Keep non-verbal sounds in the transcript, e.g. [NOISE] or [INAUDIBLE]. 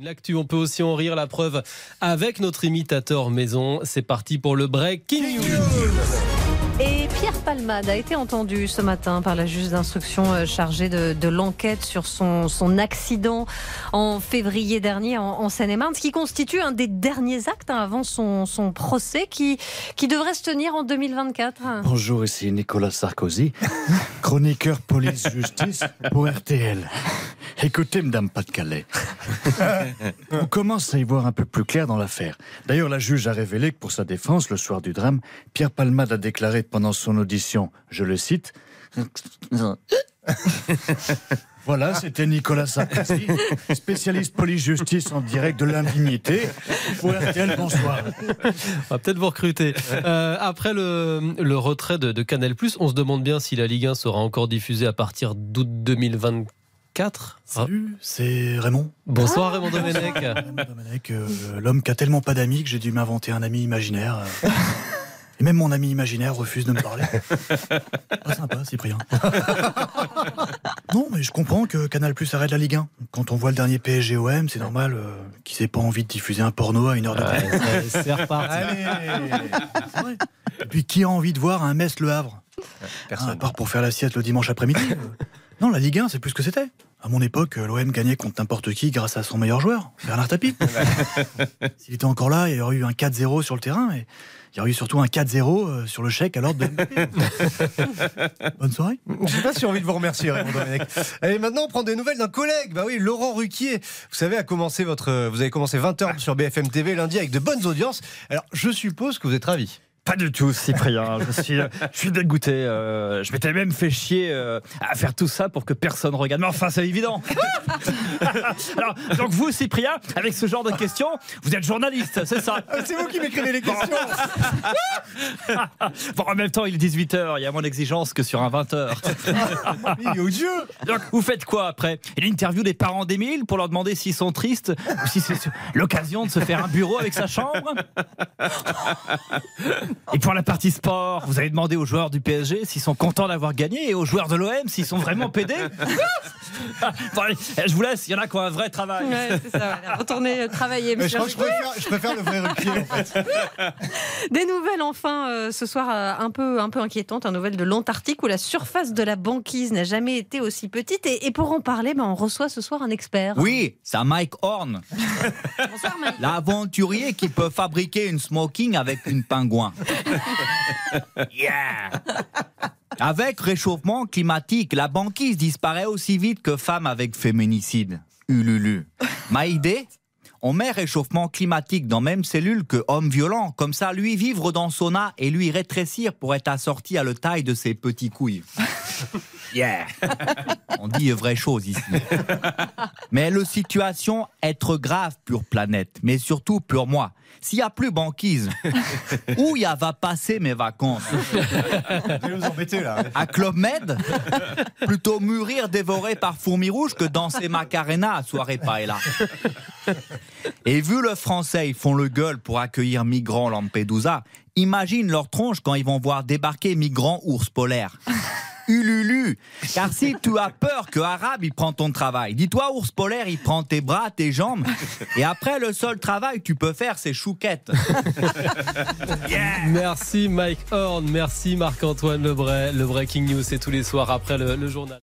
L'actu, on peut aussi en rire la preuve avec notre imitateur maison. C'est parti pour le breaking news. Et Pierre Palmade a été entendu ce matin par la juge d'instruction euh, chargée de, l'enquête sur son, son, accident en février dernier en, Seine-et-Marne, ce qui constitue un des derniers actes hein, avant son, son, procès qui, qui devrait se tenir en 2024. Bonjour, ici Nicolas Sarkozy, [LAUGHS] chroniqueur police-justice pour RTL. Écoutez, Madame Pas-de-Calais, [LAUGHS] on commence à y voir un peu plus clair dans l'affaire. D'ailleurs, la juge a révélé que pour sa défense, le soir du drame, Pierre Palmade a déclaré pendant son audition, je le cite, [LAUGHS] Voilà, c'était Nicolas Sarkozy, spécialiste police-justice en direct de l'indignité. Pour RTL, bonsoir. On va peut-être vous recruter. Euh, après le, retrait de, de, Canal+, on se demande bien si la Ligue 1 sera encore diffusée à partir d'août 2024. Salut, c'est Raymond. Bonsoir Raymond Domenech. Raymond Domenech, euh, l'homme qui a tellement pas d'amis que j'ai dû m'inventer un ami imaginaire. Et même mon ami imaginaire refuse de me parler. Pas sympa, Cyprien. non, mais je comprends que Canal Plus arrête la Ligue 1. Quand on voit le dernier PSGOM, c'est normal euh, qu'ils aient pas envie de diffuser un porno à une heure de ouais, C'est reparti. Allez Et puis qui a envie de voir un Metz Le Havre Personne. à part pour faire la sieste le dimanche après-midi. non, la Ligue 1, c'est plus ce que c'était. À mon époque, l'OM gagnait contre n'importe qui grâce à son meilleur joueur, Bernard Tapie. [LAUGHS] S'il était encore là, il y aurait eu un 4-0 sur le terrain. Et il y aurait eu surtout un 4-0 euh, sur le chèque à l'ordre de [LAUGHS] Bonne soirée. Je sais pas si j'ai envie de vous remercier, Raymond Domenech. Allez, maintenant, on prend des nouvelles d'un collègue. Bah oui, Laurent Ruquier. Vous savez, a commencé votre, vous avez commencé 20h sur BFM TV lundi avec de bonnes audiences. Alors, je suppose que vous êtes ravi. Pas du tout, Cyprien. je, suis, je suis dégoûté. Euh, je m'étais même fait chier euh, à faire tout ça pour que personne regarde. Mais enfin, c'est évident. [LAUGHS] Alors, donc vous, Cyprien, avec ce genre de questions, vous êtes journaliste, c'est ça? C'est vous qui m'écrivez les questions. bon, [LAUGHS] en même temps, il est 18h. Il y a moins d'exigence que sur un 20h. [LAUGHS] oh Dieu Donc, vous faites quoi après? Une interview des parents d'Émile pour leur demander s'ils sont tristes ou si c'est l'occasion de se faire un bureau avec sa chambre? Et pour la partie sport, vous avez demandé aux joueurs du PSG s'ils sont contents d'avoir gagné et aux joueurs de l'OM s'ils sont vraiment pédés. [LAUGHS] je vous laisse, il y en a qui ont un vrai travail. Ouais, c'est ça, retournez euh, travailler. je, préfère, je, préfère, le vrai requier, en fait. [LAUGHS] Des nouvelles enfin euh, ce soir euh, un peu, un peu inquiétantes, un nouvelle de l'Antarctique où la surface de la banquise n'a jamais été aussi petite. Et, pour en parler, ben, on reçoit ce soir un expert. Oui, c'est Mike Horn. Bonsoir Mike. L'aventurier qui peut fabriquer une smoking avec une pingouin. [LAUGHS] yeah Avec réchauffement climatique, la banquise disparaît aussi vite que femme avec féminicide. Ululu. Ma idée? On met réchauffement climatique dans même cellule que homme violent, comme ça lui vivre dans sauna et lui rétrécir pour être assorti à la taille de ses petits couilles. [LAUGHS] Yeah. [LAUGHS] On dit vraie chose ici. Mais la situation être grave pour planète, mais surtout pour moi. S'il n'y a plus banquise, où y va passer mes vacances? Vous embêter là. À Club Med? Plutôt mûrir dévoré par fourmis rouges que danser Macarena à soirée paella. Et vu le français, ils font le gueule pour accueillir migrants Lampedusa, imagine leur tronche quand ils vont voir débarquer migrants ours polaires. Ululu. Car si tu as peur que Arabe, il prend ton travail, dis-toi, ours polaire, il prend tes bras, tes jambes, et après, le seul travail que tu peux faire, c'est chouquette. [LAUGHS] Merci Mike Horn, merci Marc-Antoine Lebray. Le Breaking News, c'est tous les soirs après le journal.